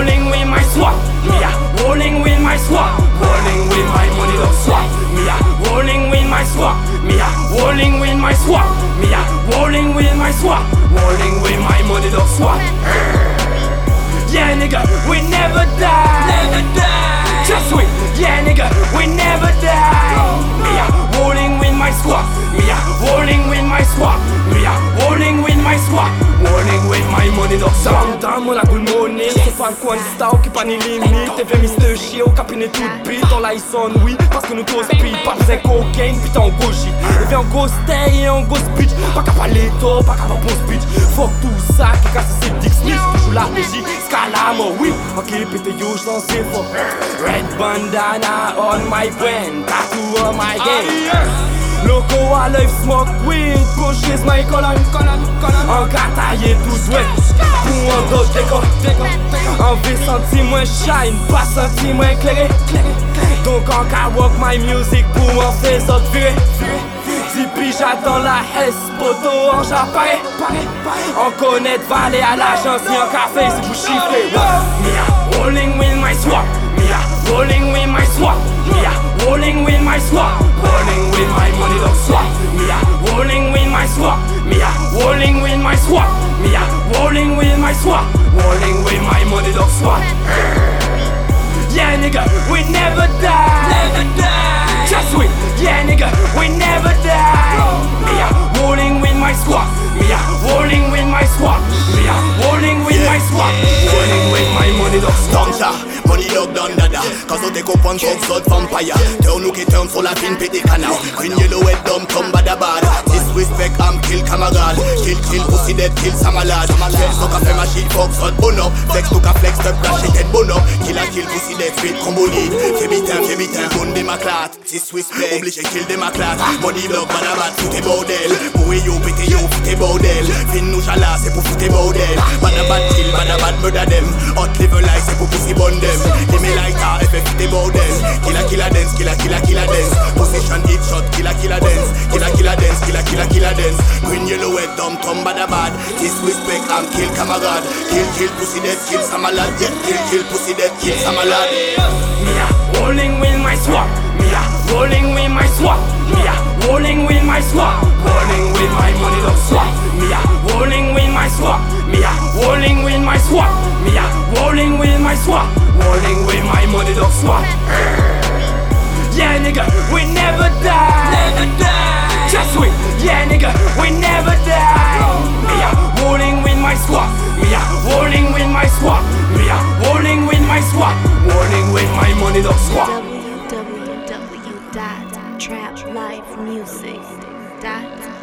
rolling with my swap. Me a rolling with my swap. Rolling with my money dog swap. Me a rolling with my swap. Me a rolling with my swap. Me a rolling with my swap. Rolling with my money dog swap. Yeah, nigga, we never die. Never die. Just wait. Yeah, nigga, we never die. Me a rolling with my swap. Me a rolling with my swap. Me a rolling with my swap. Rolling with my money dog swap. Dans mon pas le de star qui pas ni limite. T'es fait Mr. Chie au capinet tout beat. On la sonne, oui, parce que nous tous speed. Pas besoin cocaine, putain, on go shit. Et viens en go stay et en go speech. Pas qu'à parler tôt, pas qu'à avoir bon speech. Fuck tout ça, qui casse c'est Dick Smith. Joue la régie, scalamo, oui. Ok, pété yo, j'en sais fort. Red bandana on my brain, tattoo on my game. Loco à l'œil, smoke weed, gauchise my colonne, colonne, colonne. En gataillé tout doué, pour un dos déco, déco anve santi mwen shine, pa santi mwen kleri Donk an ka walk my music pou an fe zot vire la hes, poto an j'apare An konet vale a la jansi an ka fe si pou rolling with my swap, me rolling with my swap. Me rolling with my swap. Swap. Rolling with my money dog swap. Money dog down dada. Cause nous te comprends fuck sod vampire. Turn nous qui turn sur la fin pété canard Green yellow head dumb tom bada bad. Disrespect am kill camarade Kill kill pussy dead kill sa malade Flex nous ka fait machine fuck sod bono Flex nous ka flex up crash tête bono Kill a kill pussy dead fit combo lead. Fais bitin fais bitin bonne des maclates Disrespect obligé kill des maclates Money dog bada bad tout est bordel Pour yo pété yo fout bordel Fin nous chala c'est pour foutre bordel Bada bad kill bada bad murder them. Hot level life c'est pour pussy bon them. Give me lighter effet fit bordel Killer killer dance killer killer killer dance. Position hit shot killer killer dance. Killer killer dance killer killer killer dance. Green yellow red dumb bada bad Disrespect and kill camarade Kill kill pussy dead kill some lad Yeah. Kill kill pussy dead kill some lad Me a rolling with my swap. Me a rolling with my swap. Me a rolling with my swap. Rolling with my money dog swap. Me a rolling with my swap. Me a rolling with my swap. Me a rolling with my swap. Rolling with my money dog swap. Yeah, nigga, we never die. Never die. www.traplifemusic.com